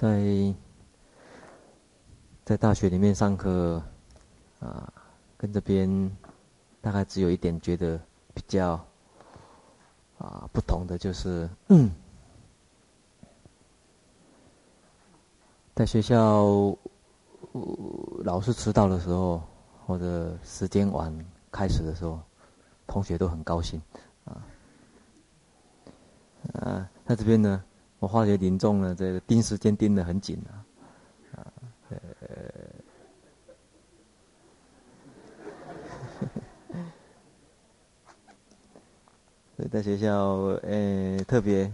在在大学里面上课啊，跟这边大概只有一点觉得比较啊不同的就是，嗯，在学校，呃，老师迟到的时候，或者时间晚开始的时候，同学都很高兴啊。啊，在这边呢。我化学林重呢，这个盯时间盯得很紧啊，啊，呃，所以在学校，呃，特别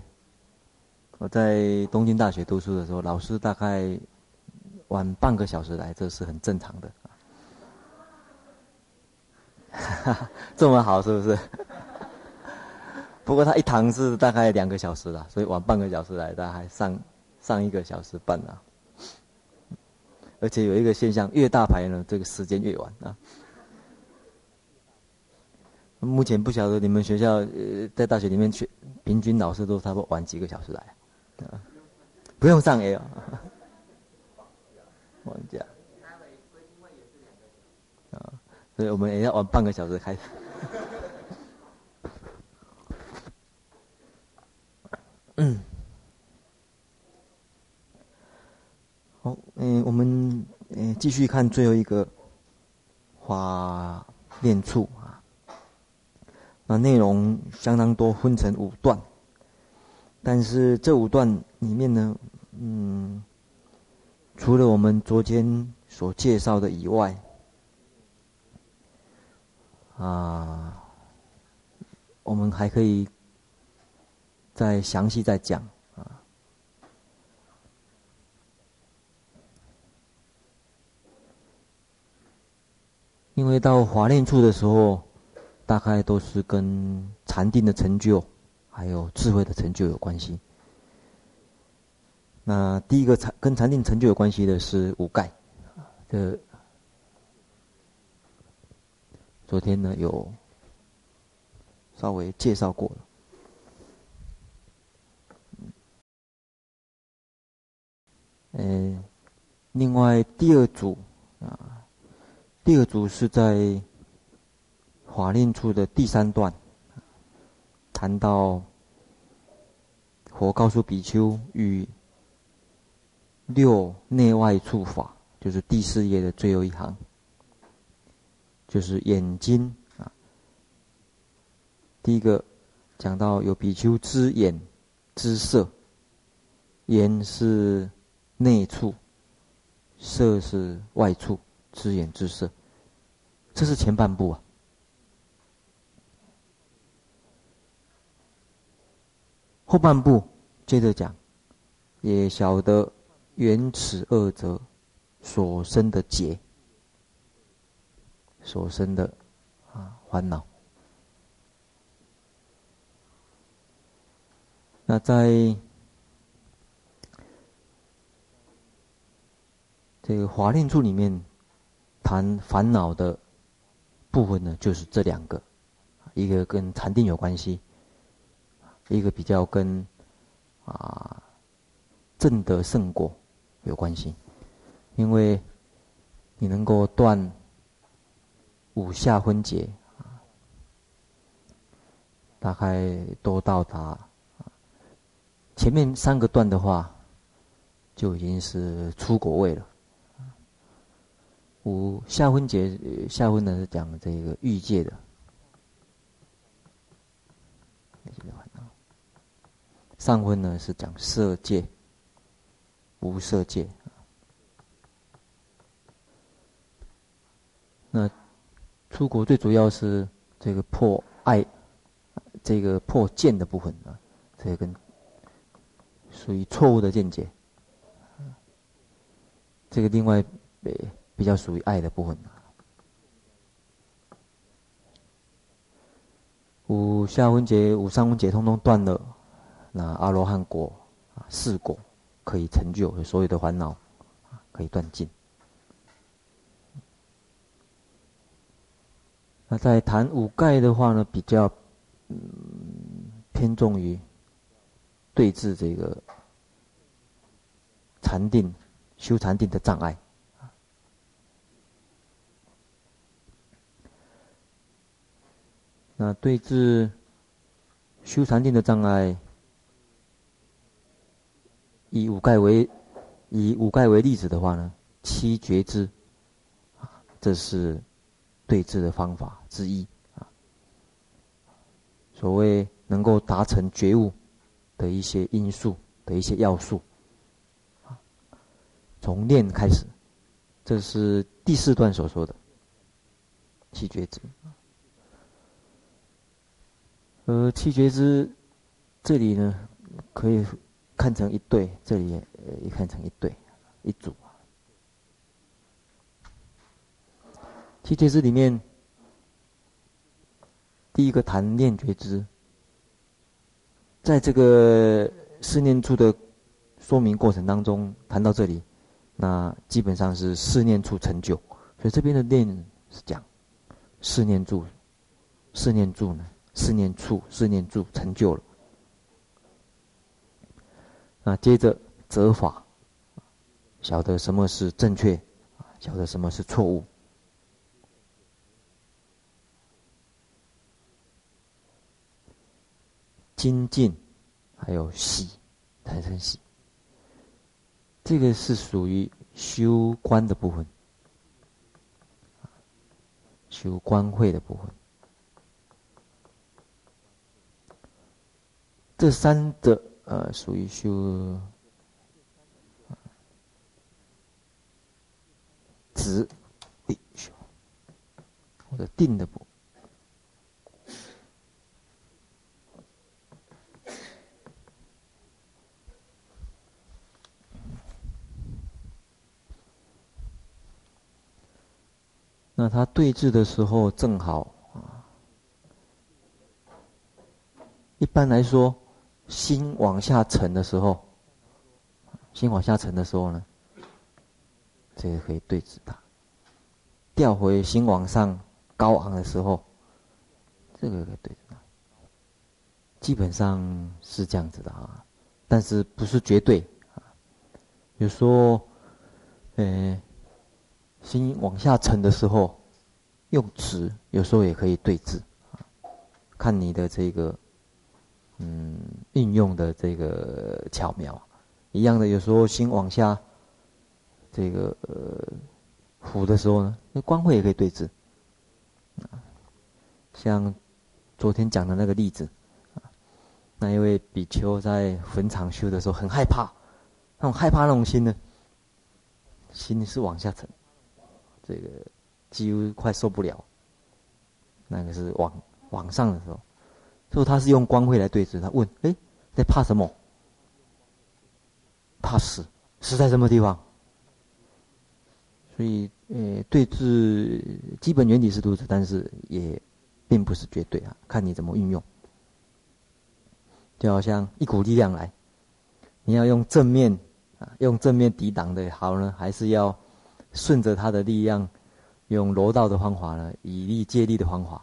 我在东京大学读书的时候，老师大概晚半个小时来，这是很正常的。哈哈，这么好，是不是？不过他一堂是大概两个小时啦，所以晚半个小时来，大概上上一个小时半啊。而且有一个现象，越大牌呢，这个时间越晚啊。目前不晓得你们学校呃，在大学里面去，平均老师都差不多晚几个小时来啊？不用上 A 啊，晚假。啊，所以我们也要晚半个小时开始。嗯，好，嗯，我们嗯继续看最后一个华练处啊，那内容相当多，分成五段，但是这五段里面呢，嗯，除了我们昨天所介绍的以外，啊，我们还可以。再详细再讲啊，因为到华念处的时候，大概都是跟禅定的成就，还有智慧的成就有关系。那第一个禅跟禅定成就有关系的是五盖，这昨天呢有稍微介绍过了。嗯，另外第二组啊，第二组是在华令处的第三段，谈到佛告诉比丘与六内外处法，就是第四页的最后一行，就是眼睛啊。第一个讲到有比丘之眼之色，眼是。内处，色是外处，知眼知色，这是前半部啊。后半部接着讲，也晓得缘此二者所生的结，所生的啊烦恼。那在。这个华练处里面谈烦恼的部分呢，就是这两个，一个跟禅定有关系，一个比较跟啊正德圣果有关系，因为你能够断五下分别啊，大概都到达前面三个断的话，就已经是出国位了。五下分节，下分呢是讲这个欲界的，上分呢是讲色界、无色界。那出国最主要是这个破爱，这个破见的部分啊，这个跟属于错误的见解。这个另外比较属于爱的部分，五下分解、五上分解通通断了，那阿罗汉果啊，四果可以成就所有的烦恼，可以断尽。那在谈五盖的话呢，比较嗯偏重于对治这个禅定、修禅定的障碍。那对治修禅定的障碍，以五盖为以五盖为例子的话呢，七觉支啊，这是对治的方法之一啊。所谓能够达成觉悟的一些因素的一些要素，从念开始，这是第四段所说的七觉支。呃，七觉支这里呢，可以看成一对，这里也也看成一对，一组。七觉支里面，第一个谈念觉知，在这个四念处的说明过程当中，谈到这里，那基本上是四念处成就，所以这边的念是讲四念处，四念处呢。四念处，四念处成就了。那接着择法，晓得什么是正确，晓得什么是错误。精进，还有喜，产生喜。这个是属于修观的部分，修观慧的部分。这三者呃，属于修止、定、修，或者定的部。那他对治的时候正好啊，一般来说。心往下沉的时候，心往下沉的时候呢，这个可以对治它。调回心往上高昂的时候，这个可以对治它。基本上是这样子的啊，但是不是绝对啊。有时候，呃，心往下沉的时候，用止有时候也可以对治啊，看你的这个。嗯，运用的这个巧妙，一样的。有时候心往下，这个呃浮的时候呢，那光慧也可以对治。像昨天讲的那个例子，那一位比丘在坟场修的时候很害怕，那种害怕那种心呢，心是往下沉，这个几乎快受不了。那个是往往上的时候。所以他是用光慧来对治。他问：“哎，在怕什么？怕死，死在什么地方？”所以，呃，对治基本原理是如此，但是也并不是绝对啊，看你怎么运用。就好像一股力量来，你要用正面啊，用正面抵挡的好呢，还是要顺着他的力量，用柔道的方法呢，以力借力的方法。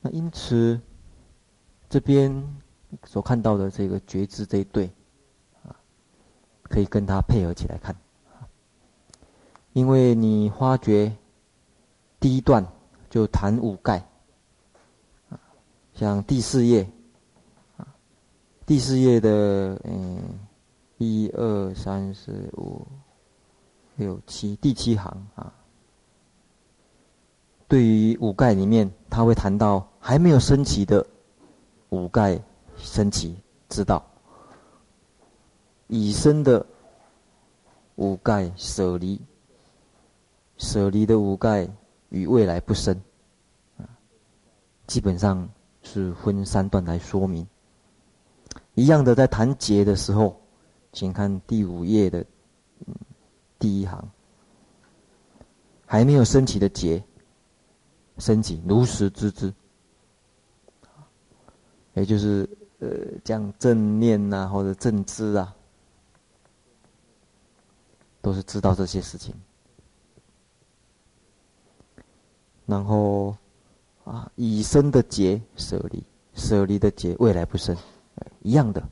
那因此，这边所看到的这个觉知这一对，啊，可以跟它配合起来看，因为你发觉第一段就谈五盖，啊，像第四页，啊，第四页的嗯，一二三四五六七第七行啊。对于五盖里面，他会谈到还没有升起的五盖升起之道，已生的五盖舍离，舍离的五盖与未来不生，基本上是分三段来说明。一样的，在谈劫的时候，请看第五页的第一行，还没有升起的劫。升起如实知之，也就是呃，讲正念呐、啊，或者正知啊，都是知道这些事情。然后啊，已生的劫舍离，舍离的劫未来不生，一样的，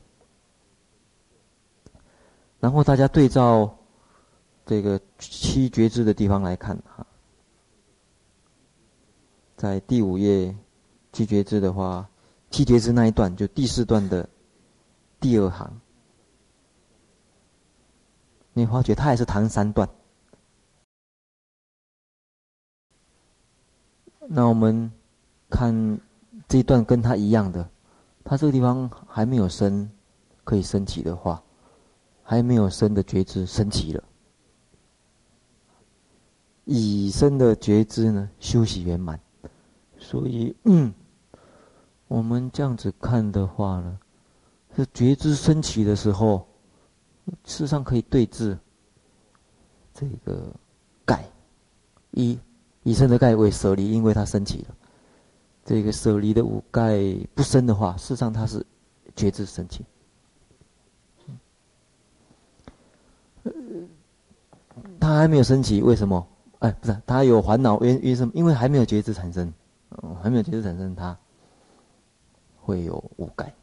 然后大家对照这个七觉知的地方来看哈，在第五页七觉支的话，七觉支那一段就第四段的第二行，你发觉它也是谈三段。那我们看这一段跟它一样的，它这个地方还没有生可以升起的话。还没有生的觉知升起了，已生的觉知呢，休息圆满，所以嗯，我们这样子看的话呢，是觉知升起的时候，事实上可以对治这个盖，以身的盖为舍离，因为它升起了，这个舍离的五盖不生的话，事实上它是觉知升起。他还没有升起，为什么？哎，不是，他有烦恼，因因什么？因为还没有觉知产生，嗯，还没有觉支产生，它会有五盖。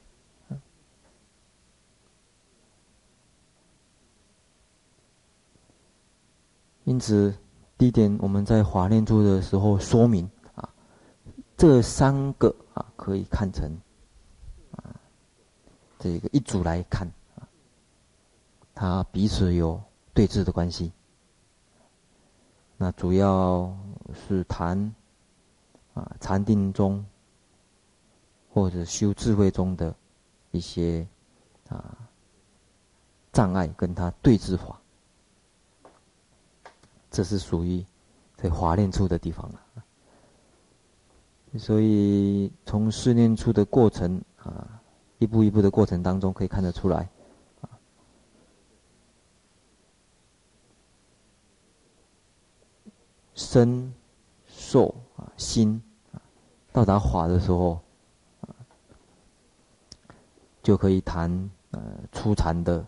因此，第一点，我们在华念处的时候说明啊，这三个啊可以看成啊这个一组来看啊，它彼此有对峙的关系。那主要是谈啊禅定中或者修智慧中的一些啊障碍，跟他对治法，这是属于在华念处的地方了。所以从试念处的过程啊，一步一步的过程当中，可以看得出来。身、受啊，心，到达法的时候啊，就可以谈呃初禅的，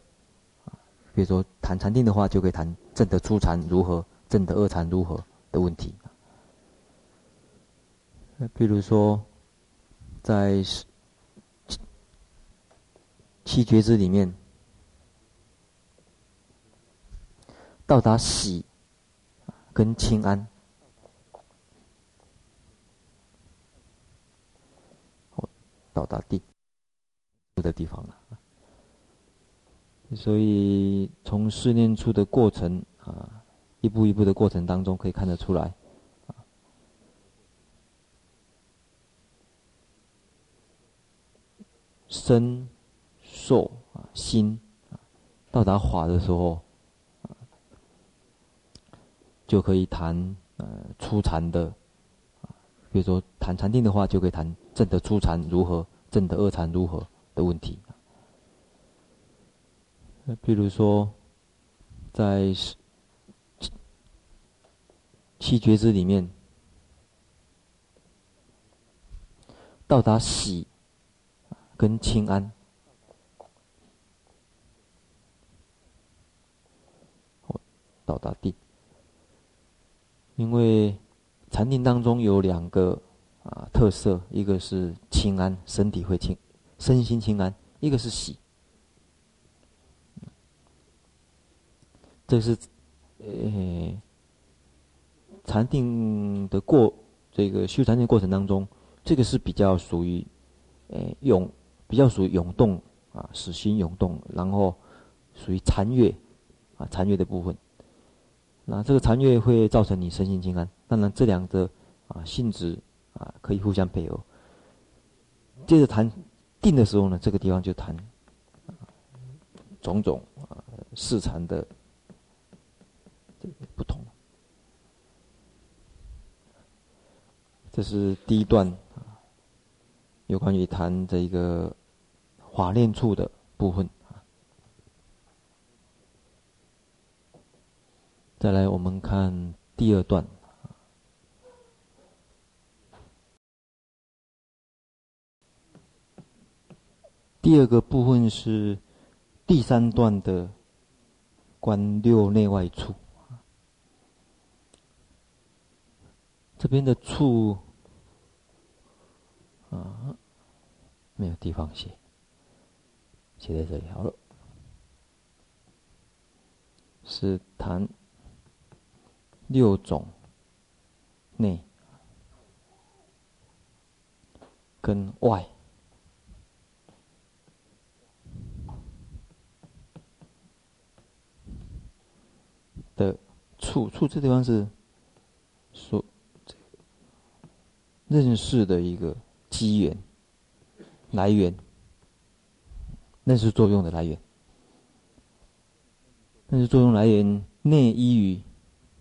比如说谈禅定的话，就可以谈正的初禅如何，正的二禅如何的问题。那比如说，在七觉支里面，到达喜。跟清安，到达地住的地方了。所以从试念处的过程啊，一步一步的过程当中，可以看得出来，身、受啊、心啊，到达法的时候。就可以谈呃初禅的，啊，比如说谈禅定的话，就可以谈证得初禅如何，证得二禅如何的问题。那比如说，在七觉支里面，到达喜跟清安，到达地。因为禅定当中有两个啊特色，一个是清安，身体会清，身心清安；一个是喜。这是呃禅定的过这个修禅定过程当中，这个是比较属于呃涌，比较属于涌动啊，使心涌动，然后属于禅悦啊禅悦的部分。那这个禅悦会造成你身心清安，当然这两个啊性质啊可以互相配合。接着谈定的时候呢，这个地方就谈种种啊市场的这个不同。这是第一段啊，有关于谈这一个华念处的部分。再来，我们看第二段。第二个部分是第三段的观六内外处。这边的处啊，没有地方写，写在这里好了。是谈六种内跟外的处，处这地方是说认识的一个机缘来源，认识作用的来源。认识作用来源内依于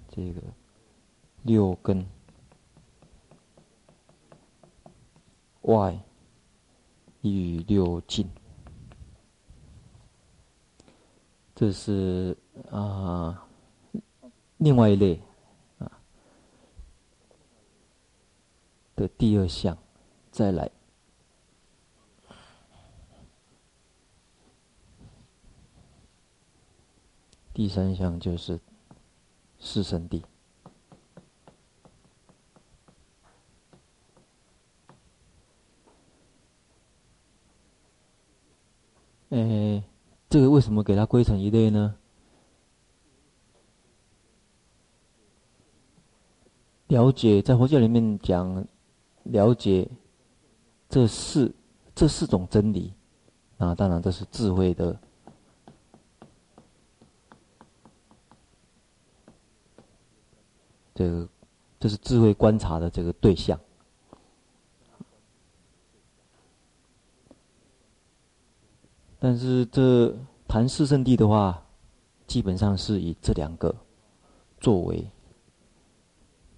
这个六根，外依于六境。这是啊、另外一类啊的第二项，再来。第三项就是四圣地。哎，这个为什么给它归成一类呢？了解在佛教里面讲，了解这四这四种真理，啊，当然这是智慧的。这个，这是智慧观察的这个对象。但是这谈四圣谛的话，基本上是以这两个作为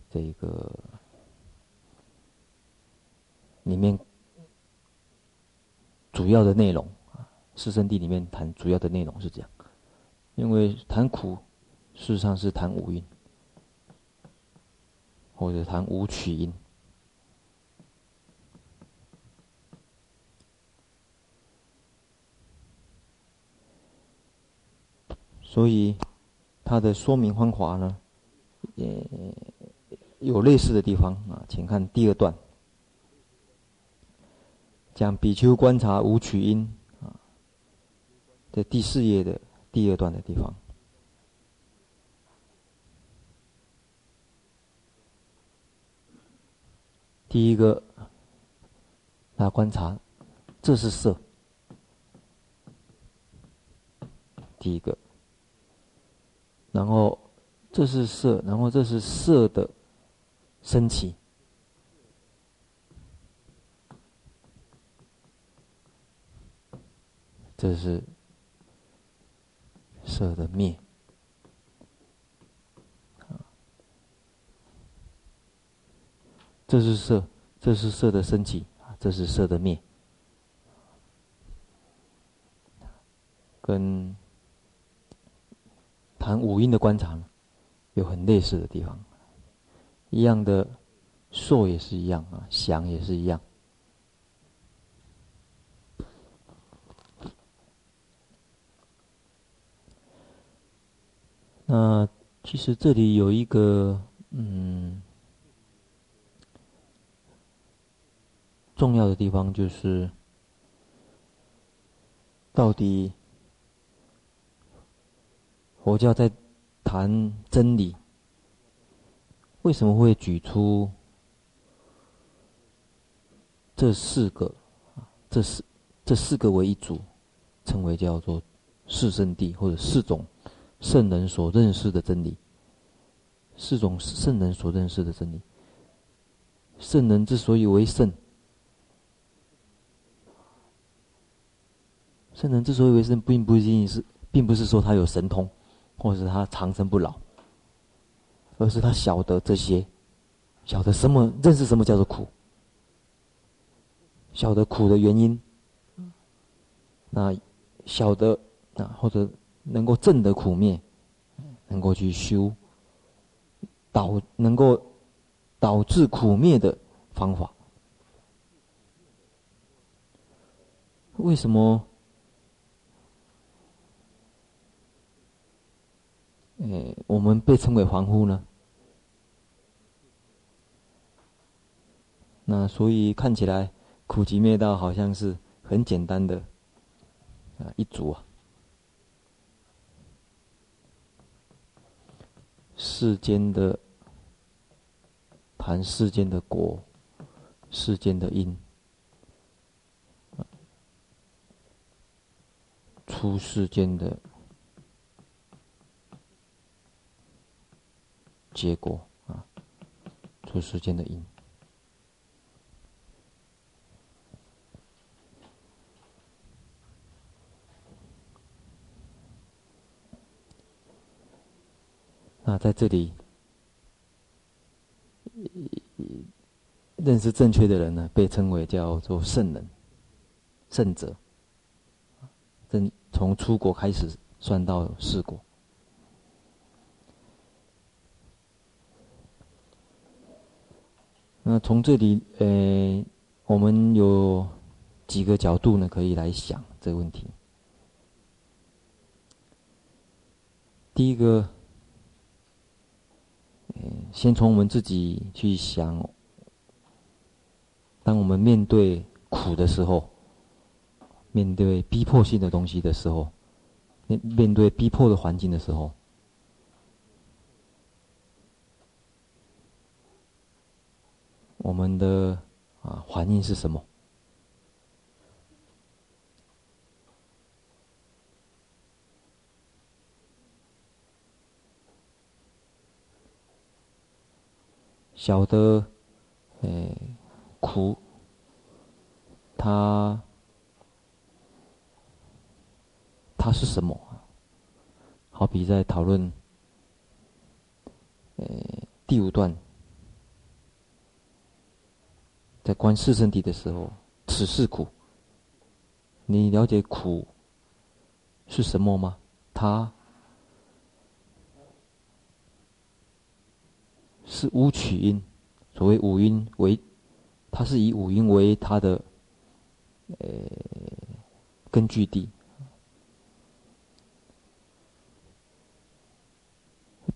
这个里面主要的内容啊。四圣地里面谈主要的内容是这样，因为谈苦，事实上是谈五蕴。或者谈五取音，所以它的说明方法呢，也有类似的地方啊。请看第二段，讲比丘观察五取因啊，在第四页的第二段的地方。第一个，来观察，这是色。第一个，然后这是色，然后这是色的升起，这是色的灭。这是色，这是色的升起，这是色的灭，跟谈五音的观察有很类似的地方，一样的说也是一样啊，想也是一样。那其实这里有一个嗯。重要的地方就是，到底佛教在谈真理，为什么会举出这四个？这四这四个为一组，称为叫做四圣谛，或者四种圣人所认识的真理。四种圣人所认识的真理，圣人之所以为圣。圣人之所以为圣，并不仅仅是，并不是说他有神通，或者是他长生不老，而是他晓得这些，晓得什么，认识什么叫做苦，晓得苦的原因，那晓得啊，或者能够证得苦灭，能够去修导，能够导致苦灭的方法，为什么？哎，我们被称为凡夫呢？那所以看起来苦集灭道好像是很简单的啊一组啊。世间的谈世间的果，世间的因，出世间的结果啊，出世间的因。那在这里，认识正确的人呢，被称为叫做圣人、圣者。正从初果开始算到四果。那从这里，呃，我们有几个角度呢，可以来想这个问题。第一个。先从我们自己去想，当我们面对苦的时候，面对逼迫性的东西的时候，面面对逼迫的环境的时候，我们的啊反应是什么？晓得，诶，苦，它，它是什么？好比在讨论，诶，第五段，在观四圣谛的时候，此是苦。你了解苦是什么吗？它。是五取因，所谓五音为，它是以五音为它的，呃，根据地，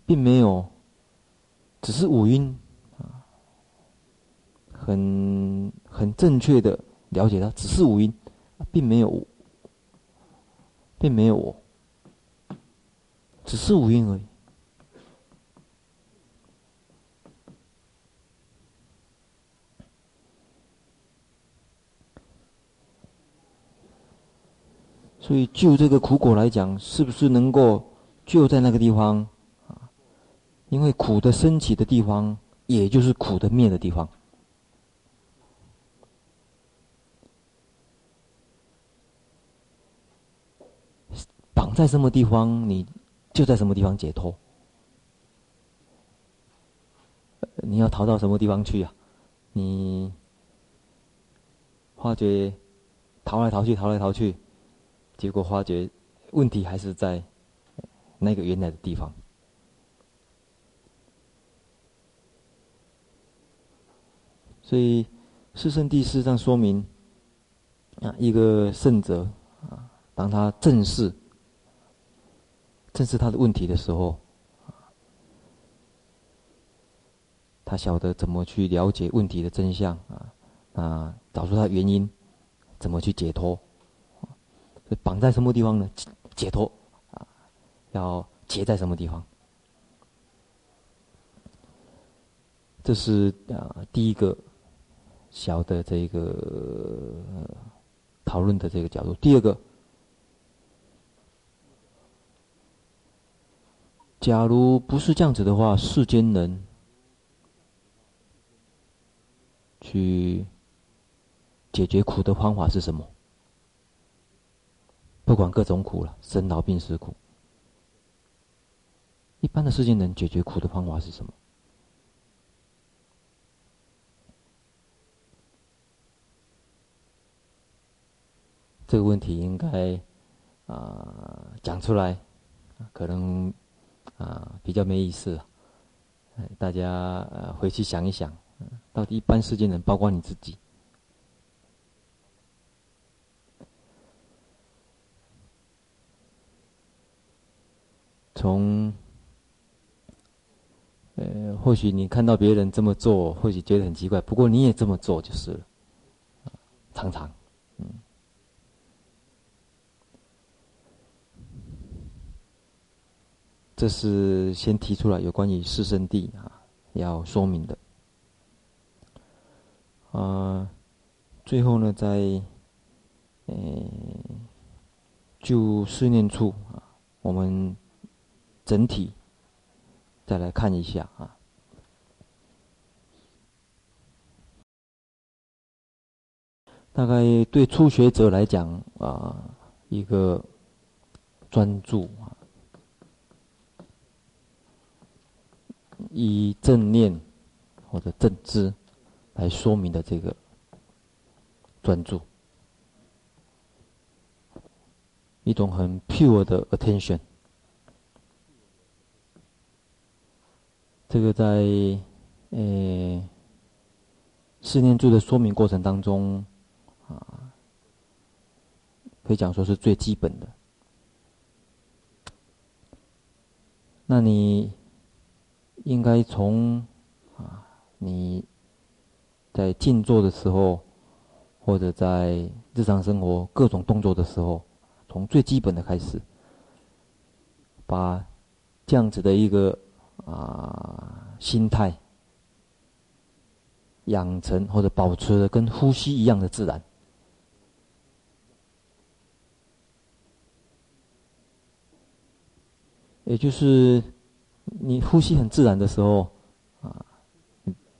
并没有，只是五音啊，很很正确的了解它，只是五音，并没有，并没有我，只是五音而已。所以，就这个苦果来讲，是不是能够就在那个地方啊？因为苦的升起的地方，也就是苦的灭的地方。绑在什么地方，你就在什么地方解脱。你要逃到什么地方去啊？你发觉逃来逃去，逃来逃去。结果发觉，问题还是在那个原来的地方。所以，四圣谛事实上说明，啊，一个圣者啊，当他正视正视他的问题的时候，他晓得怎么去了解问题的真相啊，啊，找出他原因，怎么去解脱。绑在什么地方呢？解脱啊，要结在什么地方？这是啊第一个小的这个讨论的这个角度。第二个，假如不是这样子的话，世间人去解决苦的方法是什么？不管各种苦了，生老病死苦。一般的世间人解决苦的方法是什么？这个问题应该啊讲出来，可能啊比较没意思。大家呃回去想一想，到底一般世间人，包括你自己。从，呃，或许你看到别人这么做，或许觉得很奇怪，不过你也这么做就是了。常常，嗯，这是先提出来有关于四圣地啊，要说明的。啊，最后呢，在呃，就四念处啊，我们整体再来看一下啊。大概对初学者来讲啊，一个专注啊，以正念或者正知来说明的这个专注，一种很 pure 的 attention。这个在呃四念住的说明过程当中。啊，可以讲说是最基本的。那你应该从啊你在静坐的时候，或者在日常生活各种动作的时候，从最基本的开始，把这样子的一个啊心态养成或者保持的跟呼吸一样的自然。也就是你呼吸很自然的时候，啊，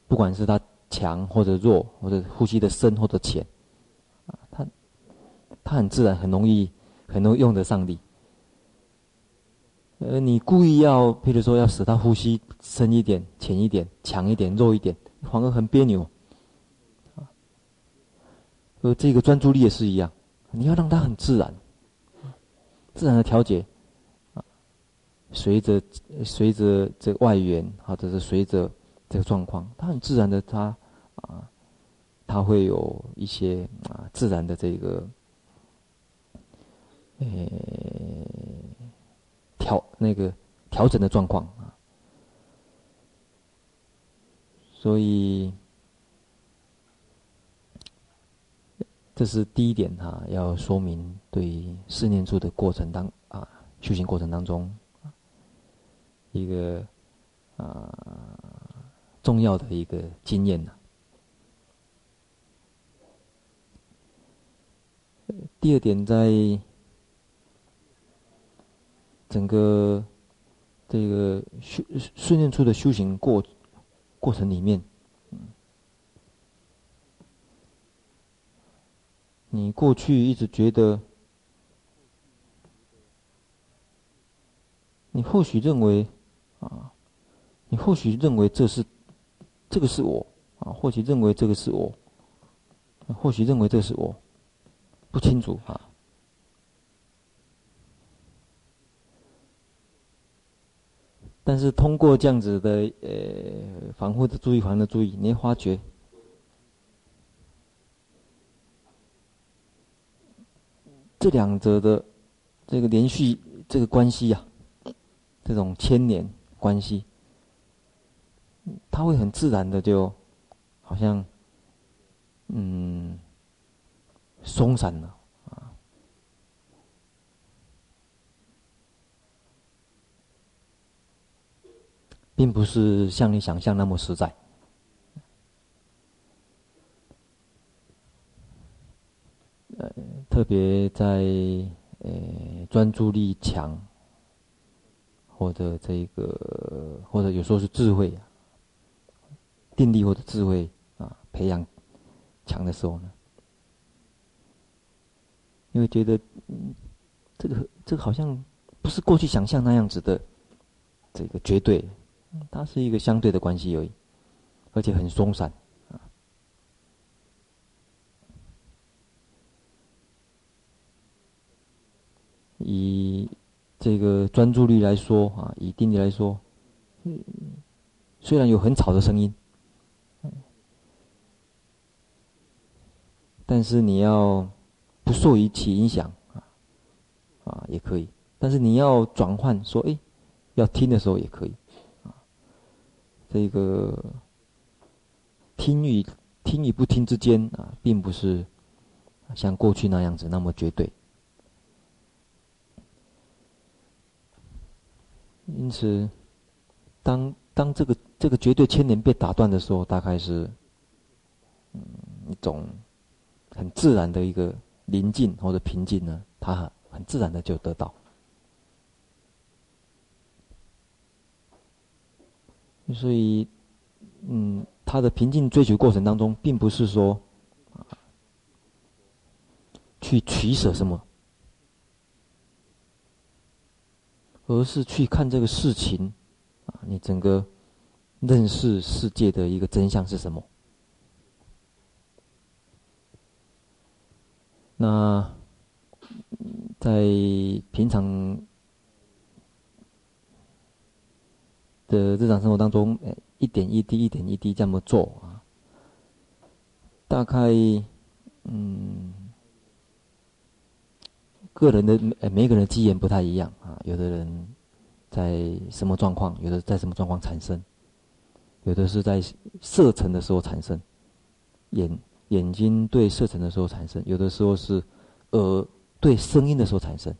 不管是它强或者弱，或者呼吸的深或者浅，啊，它它很自然，很容易，很容易用得上力。呃，你故意要，譬如说要使他呼吸深一点、浅一点、强一点、弱一点，反而很别扭。呃，这个专注力也是一样，你要让他很自然，自然的调节。随着随着这个外缘，或者是随着这个状况，它很自然的，它啊，它会有一些啊自然的这个，呃调那个调整的状况啊。所以这是第一点哈、啊，要说明对四念处的过程当啊修行过程当中。一个啊重要的一个经验呢。第二点，在整个这个修训练出的修行过过程里面，你过去一直觉得，你或许认为。啊，你或许认为这是，这个是我啊，或许认为这个是我，或许认为这是我，不清楚啊。但是通过这样子的呃反复的注意，反复的注意，你发觉这两者的这个连续这个关系呀、啊，这种牵连。关系，它会很自然的就，好像，嗯，松散了啊，并不是像你想象那么实在。呃，特别在呃专注力强。或者这个，或者有时候是智慧，定力或者智慧啊，培养强的时候呢，因为觉得，这个这个好像不是过去想象那样子的，这个绝对，它是一个相对的关系而已，而且很松散。以这个专注力来说啊，以定力来说，嗯，虽然有很吵的声音，但是你要不受于其影响啊，啊也可以。但是你要转换说，哎，要听的时候也可以，这个听与听与不听之间啊，并不是像过去那样子那么绝对。因此，当当这个这个绝对牵连被打断的时候，大概是一种很自然的一个宁静或者平静呢，它很很自然的就得到。所以，嗯，他的平静追求过程当中，并不是说去取舍什么。而是去看这个事情，啊，你整个认识世界的一个真相是什么？那在平常的日常生活当中，一点一滴、一点一滴这么做啊，大概嗯。个人的每每个人的机缘不太一样啊，有的人在什么状况，有的在什么状况产生，有的是在色尘的时候产生，眼眼睛对色尘的时候产生，有的时候是耳对声音的时候产生，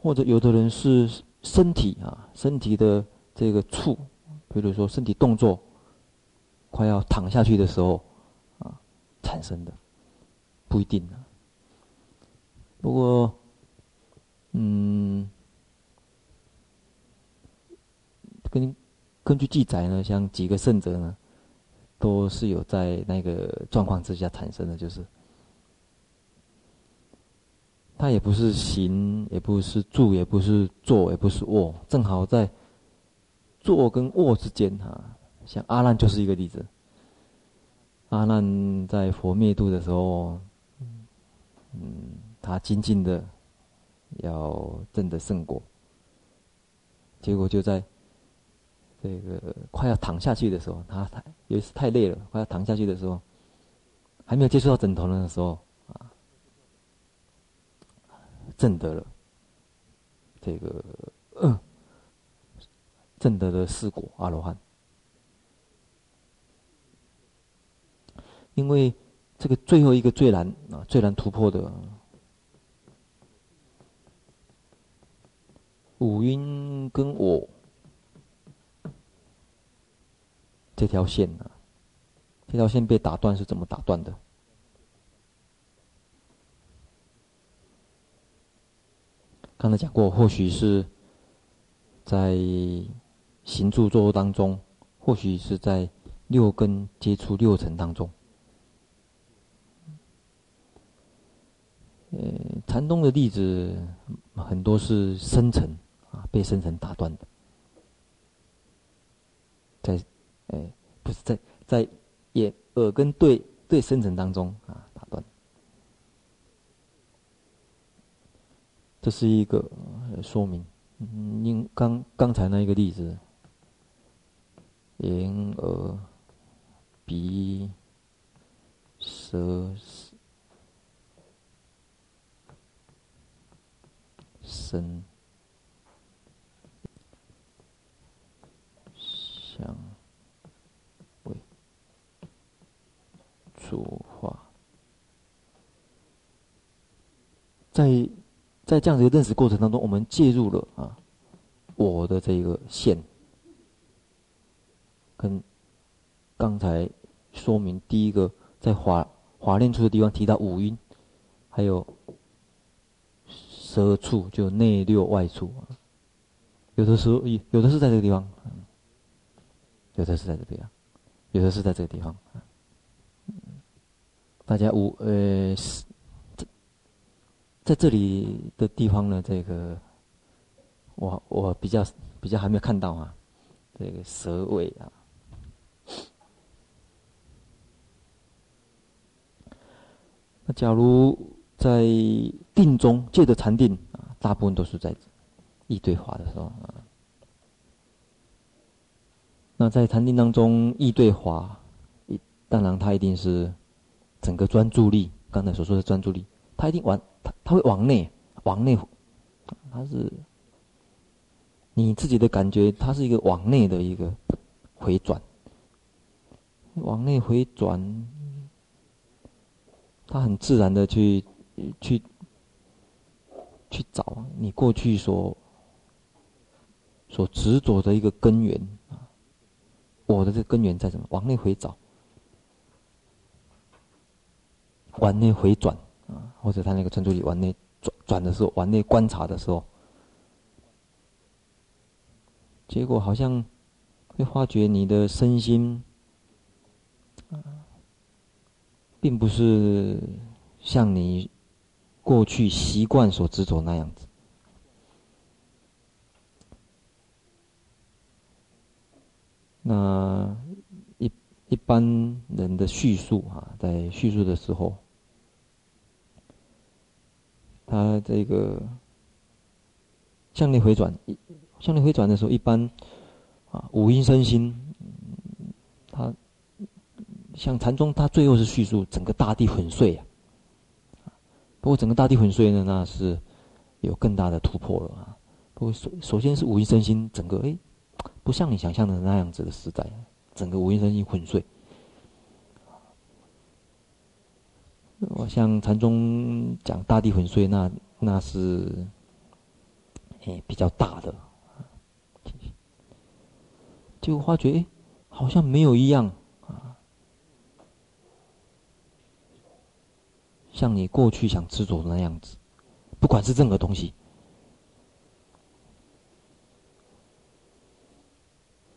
或者有的人是身体啊，身体的这个触，比如说身体动作快要躺下去的时候啊。产生的不一定呢。不过，嗯，根根据记载呢，像几个圣者呢，都是有在那个状况之下产生的，就是他也不是行，也不是住，也不是坐，也不是卧，正好在坐跟卧之间哈。像阿难就是一个例子。阿难在佛灭度的时候，嗯，他精进的要证得圣果，结果就在这个快要躺下去的时候，他太有一次太累了，快要躺下去的时候，还没有接触到枕头的时候，证得了这个嗯，证得的四果阿罗汉。因为这个最后一个最难啊，最难突破的五音跟我这条线啊，这条线被打断是怎么打断的？刚才讲过，或许是在行住坐卧当中，或许是在六根接触六尘当中。呃，禅宗的例子很多是深尘啊，被深尘打断的，在，哎，不是在在眼耳根对对深尘当中啊打断。这是一个说明。嗯，因刚刚才那一个例子，眼耳鼻舌。身、香、味、触、法，在在这样的一个认识过程当中，我们介入了啊，我的这个线，跟刚才说明第一个在华华念处的地方提到五蕴，还有。舌处就内六外处啊，有的时候有的是在这个地方，有的是在这边，有的是在这个地方。大家五呃，在这里的地方呢，这个我我比较比较还没有看到啊，这个蛇位啊。那假如。在定中，借着禅定啊，大部分都是在意对华的时候啊。那在禅定当中，意对华，当然他一定是整个专注力，刚才所说的专注力，他一定完他他会往内往内，他是你自己的感觉，它是一个往内的一个回转，往内回转，他很自然的去。去去找你过去所所执着的一个根源啊，我的这根源在什么？往内回找，往内回转，或者他那个专注力往内转转的时候，往内观察的时候，结果好像会发觉你的身心，并不是像你。过去习惯所执着那样子，那一一般人的叙述啊，在叙述的时候，他这个向内回转，向内回转的时候，一般啊五阴身心，他像禅宗，他最后是叙述整个大地粉碎啊。不过整个大地粉碎呢，那是有更大的突破了啊。不过首首先是五阴身心整个哎，不像你想象的那样子的实在，整个五阴身心粉碎。我像禅宗讲大地粉碎，那那是哎比较大的，就发觉哎好像没有一样。啊。像你过去想执着的那样子，不管是任何东西，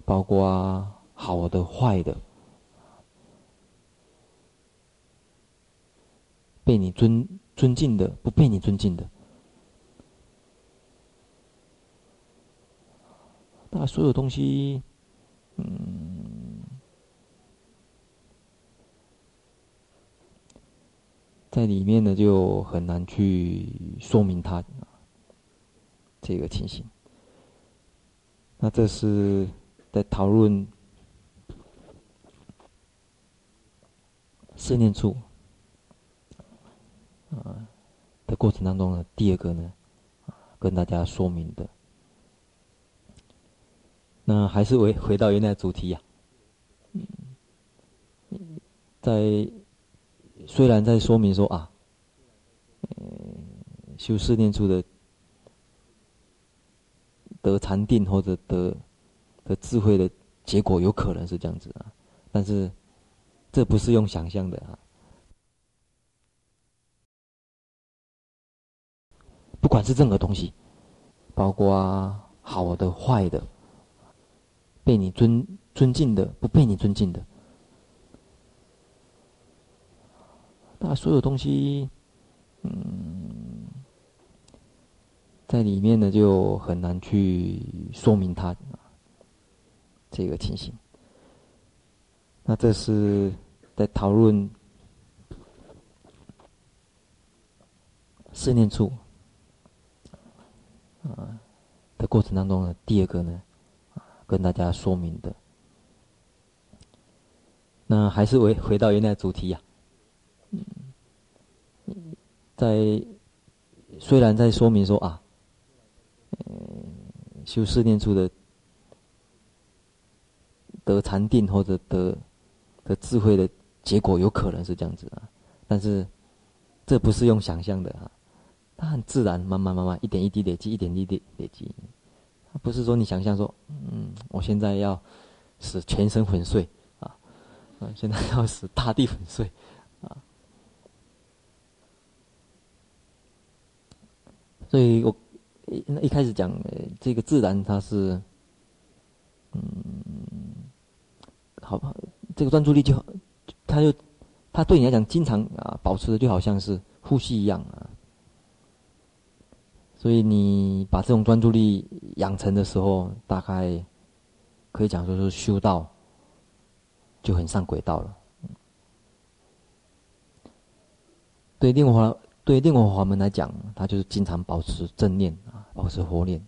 包括好的、坏的，被你尊尊敬的，不被你尊敬的，那所有东西，嗯。在里面呢，就很难去说明它这个情形。那这是在讨论四念处啊的过程当中呢，第二个呢，跟大家说明的。那还是回回到原来主题呀，在。虽然在说明说啊，呃，修四念处的得禅定或者得得智慧的结果有可能是这样子啊，但是这不是用想象的啊。不管是任何东西，包括啊好的坏的，被你尊尊敬的，不被你尊敬的。那所有东西，嗯，在里面呢，就很难去说明它这个情形。那这是在讨论四念处啊的过程当中的第二个呢，跟大家说明的。那还是回回到原来主题呀。在虽然在说明说啊，呃，修四念处的得禅定或者得得智慧的结果有可能是这样子啊，但是这不是用想象的啊，它很自然，慢慢慢慢一点一滴累积，一点一滴累积，它不是说你想象说，嗯，我现在要使全身粉碎啊，嗯，现在要使大地粉碎啊。所以我一一开始讲，呃这个自然它是，嗯，好吧，这个专注力就，它就，它对你来讲，经常啊保持的就好像是呼吸一样啊。所以你把这种专注力养成的时候，大概可以讲说是修道就很上轨道了。对，另外话。对念佛法门来讲，他就是经常保持正念啊，保持活念。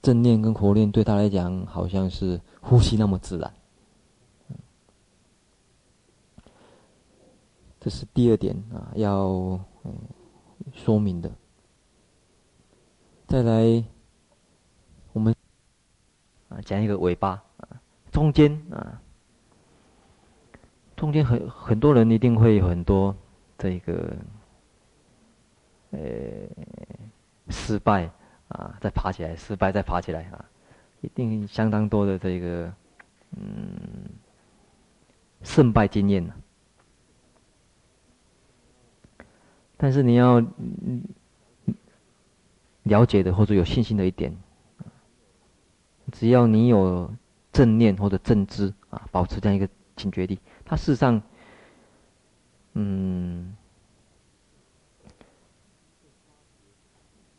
正念跟活念对他来讲，好像是呼吸那么自然。这是第二点啊，要嗯说明的。再来，我们啊讲一个尾巴啊，中间啊。中间很很多人一定会有很多这个呃失败啊，再爬起来，失败再爬起来啊，一定相当多的这个嗯胜败经验呢。但是你要了解的或者有信心的一点，只要你有正念或者正知啊，保持这样一个警觉力，它事实上，嗯，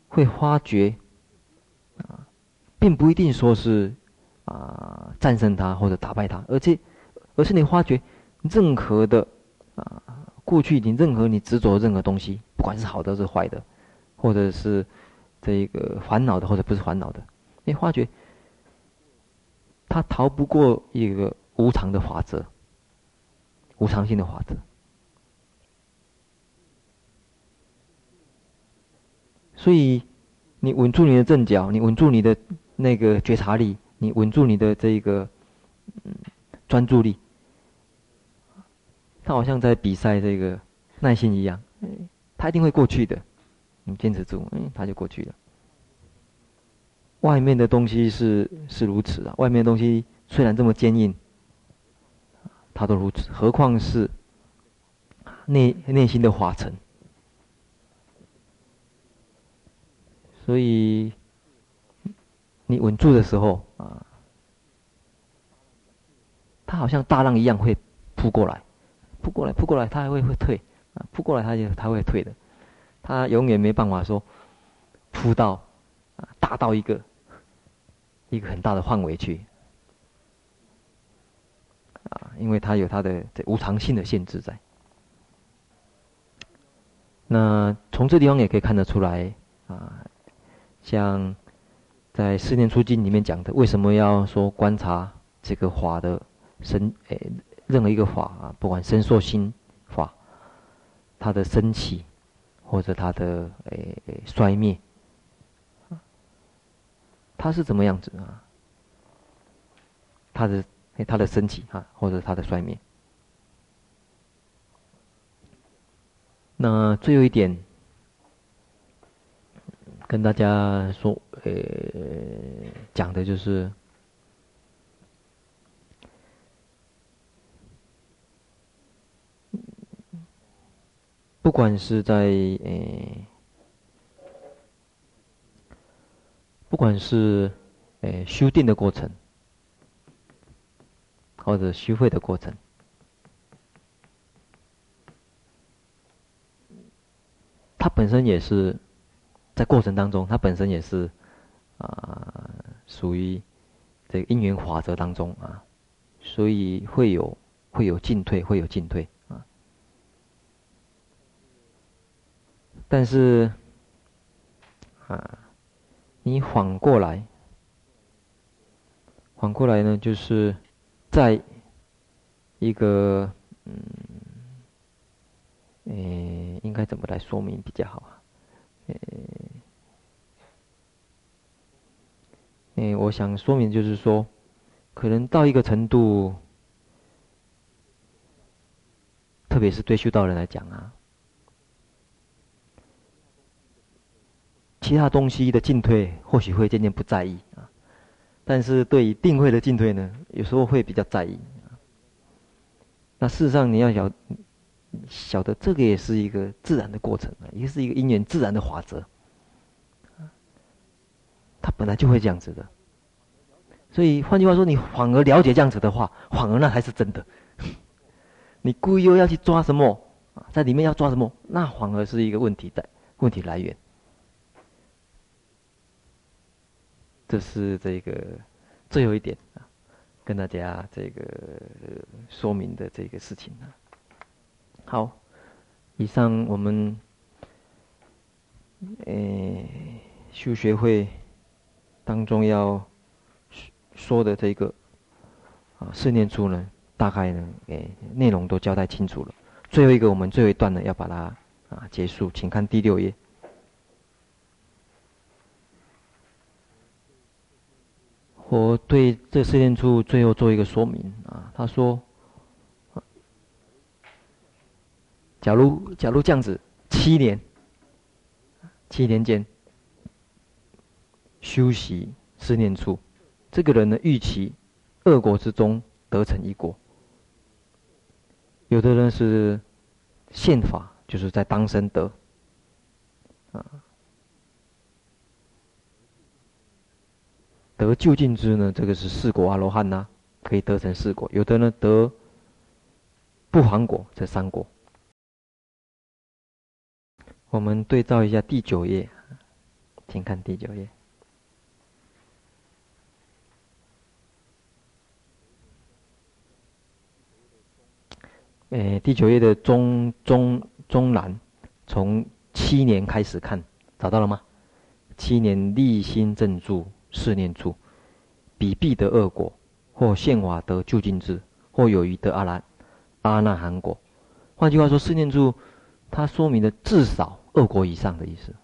会发觉啊，并不一定说是啊战胜它或者打败它，而且而是你发觉任何的啊。过去你任何你执着任何东西，不管是好的是坏的，或者是这个烦恼的或者不是烦恼的，你发觉它逃不过一个无常的法则，无常性的法则。所以你稳住你的阵脚，你稳住你的那个觉察力，你稳住你的这个嗯专注力。他好像在比赛这个耐心一样，他一定会过去的，你坚持住，嗯，他就过去了。外面的东西是是如此啊，外面的东西虽然这么坚硬，他都如此，何况是内内心的法尘。所以你稳住的时候啊，他好像大浪一样会扑过来。扑过来，扑过来，他还会会退啊！扑过来，他就他会退的，他永远没办法说扑到啊，大到一个一个很大的范围去啊，因为他有他的这无常性的限制在。那从这地方也可以看得出来啊，像在《四念初经》里面讲的，为什么要说观察这个法的生诶？任何一个法啊，不管身受心法，它的升起，或者它的诶、欸、衰灭，它是怎么样子啊？它的它的升起啊，或者它的衰灭。那最后一点，跟大家说，呃、讲的就是。不管是在诶、不管是诶、修订的过程，或者修会的过程，它本身也是在过程当中，它本身也是啊，属于这个因缘法则当中啊，所以会有会有进退，会有进退。但是，啊，你反过来，反过来呢，就是在一个，嗯，诶、应该怎么来说明比较好啊？诶、欸，诶，我想说明就是说，可能到一个程度，特别是对修道人来讲啊。其他东西的进退或许会渐渐不在意啊，但是对于定慧的进退呢，有时候会比较在意。那事实上你要晓晓得，这个也是一个自然的过程啊，也是一个因缘自然的法则。它本来就会这样子的。所以换句话说，你反而了解这样子的话，反而那才是真的。你故意又要去抓什么啊，在里面要抓什么，那反而是一个问题的问题来源。这是这个最后一点啊，跟大家这个说明的这个事情啊。好，以上我们诶修学会当中要说的这个啊四念处呢，大概呢诶内容都交代清楚了。最后一个我们最后一段呢要把它啊结束，请看第六页。我对这四念处最后做一个说明啊，他说，假如假如这样子七年，七年间修习四念处，这个人呢，预期二国之中得成一国。有的人是现法，就是在当生得，啊，得就近之呢，这个是四果阿罗汉呐，可以得成四果。有的呢得不还果，这三果。我们对照一下第九页，请看第九页。诶，第九页的中中中栏，从七年开始看，找到了吗？七年立心正住四念处，彼必得二果，或现法得究竟智，或有余得阿兰阿那含果。换句话说，四念处它说明了至少二果以上的意思。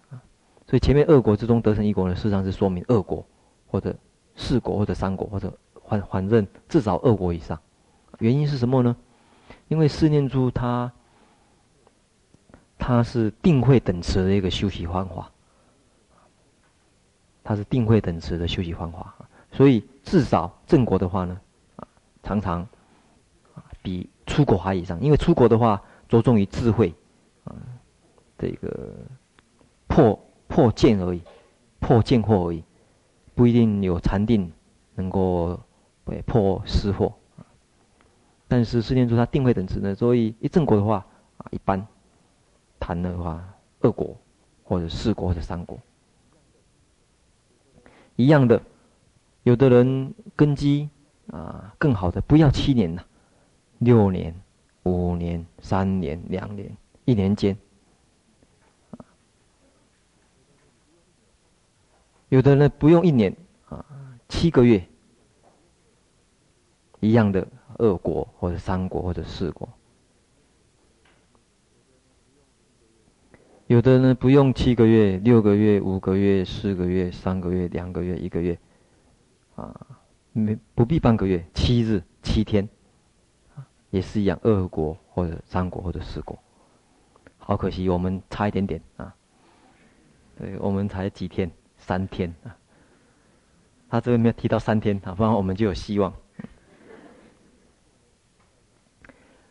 所以前面二果之中得成一果呢，事实上是说明二果或者四果或者三果或者反反正至少二果以上。原因是什么呢？因为四念处它，它是定慧等持的一个修习方法，它是定慧等持的修习方法，所以至少正果的话呢，啊，常常啊比出国还以上。因为出国的话着重于智慧，啊，这个破破见而已，破见惑而已，不一定有禅定能够破思惑。但是四念珠它定慧等持呢，所以一正果的话啊，一般谈的话二果或者四果或者三果，一样的，有的人根基啊更好的不要七年了，六年、五年、三年、两年、一年间，有的人不用一年啊，七个月，一样的。二国或者三国或者四国，有的呢不用七个月、六个月、五个月、四个月、三个月、两个月、一个月，啊，没不必半个月，七日七天，也是一样，二国或者三国或者四国。好可惜，我们差一点点啊，对，我们才几天，三天啊。他这边没有提到三天啊，不然我们就有希望。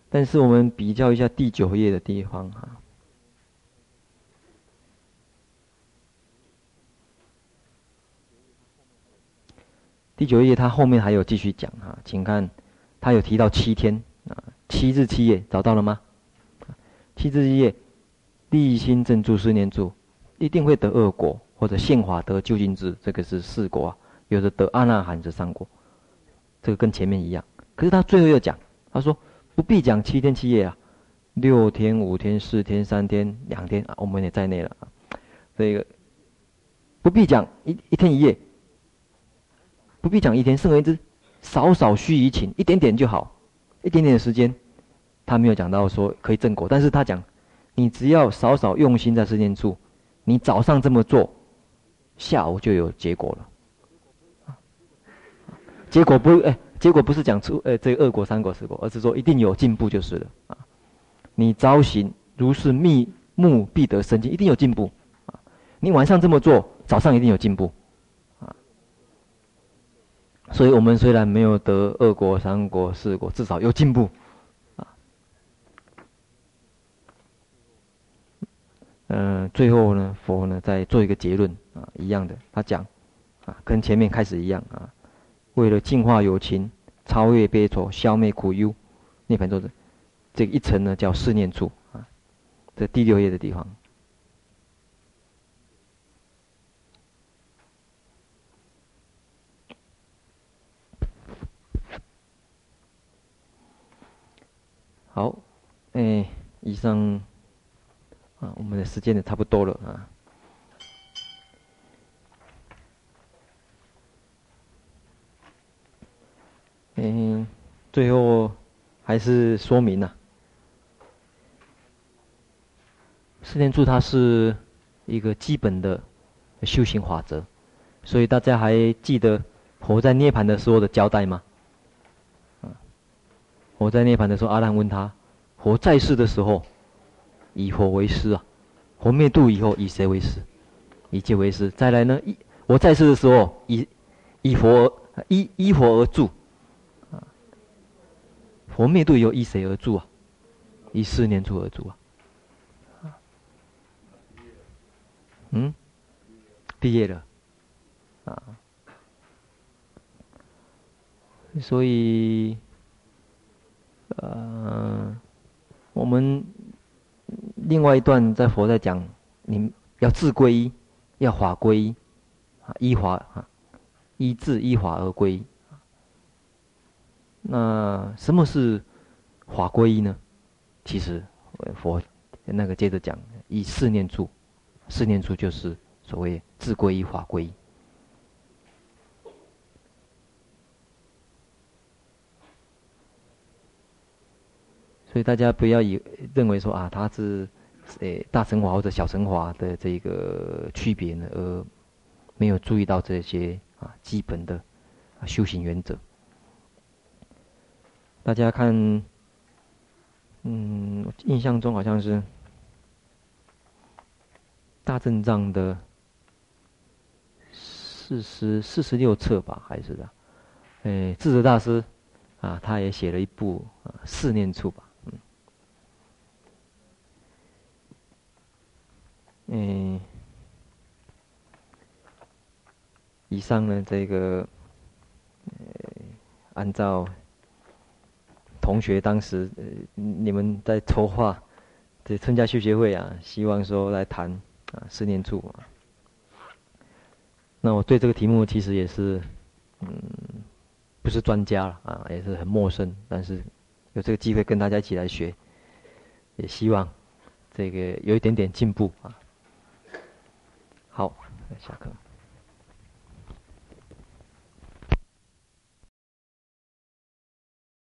但是我们比较一下第九页的地方哈，第九页他后面还有继续讲哈，请看，他有提到七天啊，七日七夜找到了吗？七日七夜，立心正住四念住，一定会得恶果或者现法得究竟智，这个是四果啊，有的得阿那含是三果，这个跟前面一样。可是他最后又讲，他说。不必讲七天七夜啊，六天、五天、四天、三天、两天啊，我们也在内了啊。这个不必讲一一天一夜，不必讲一天，甚而之少少须臾顷，一点点就好，一点点的时间。他没有讲到说可以正果，但是他讲，你只要少少用心在世间处，你早上这么做，下午就有结果了。结果不哎。结果不是讲出呃这个二果三果四果，而是说一定有进步就是了啊！你朝行如是密目必得生机，一定有进步啊！你晚上这么做，早上一定有进步！所以我们虽然没有得二果三果四果，至少有进步啊！嗯、最后呢，佛呢再做一个结论啊，一样的，他讲啊，跟前面开始一样啊。为了净化友情，超越悲愁，消灭苦忧，涅槃都是这个一层呢，叫四念处啊。这第六页的地方。好，哎，以上啊，我们的时间也差不多了啊。嗯，最后还是说明了，四念处它是一个基本的修行法则，所以大家还记得佛在涅槃的时候的交代吗？我，在涅槃的时候，阿难问他：佛在世的时候以佛为师啊，佛灭度以后以谁为师？以戒为师。再来呢，一我在世的时候，以以佛依依佛而住，啊，佛灭度以后依谁而住啊？依四念处而住啊。嗯，毕业了，啊，所以，呃，我们另外一段在佛在讲，你要自归依，要法归依，啊，依法啊，依自依法而归。那什么是法归依呢？其实佛那个接着讲，以四念处。四念处就是所谓自归依法归依，所以大家不要以认为说啊，他是诶大乘法或者小乘法的这个区别呢，而没有注意到这些啊基本的修行原则。大家看，嗯，印象中好像是。大正藏的四十四十六册吧，还是的，哎，智者大师啊，他也写了一部啊四念处吧，嗯，以上呢，这个，呃，按照同学当时呃你们在筹划这春家修学会啊，希望说来谈。啊，四年处啊。那我对这个题目其实也是，嗯，不是专家了啊，也是很陌生。但是有这个机会跟大家一起来学，也希望这个有一点点进步啊。好，下课。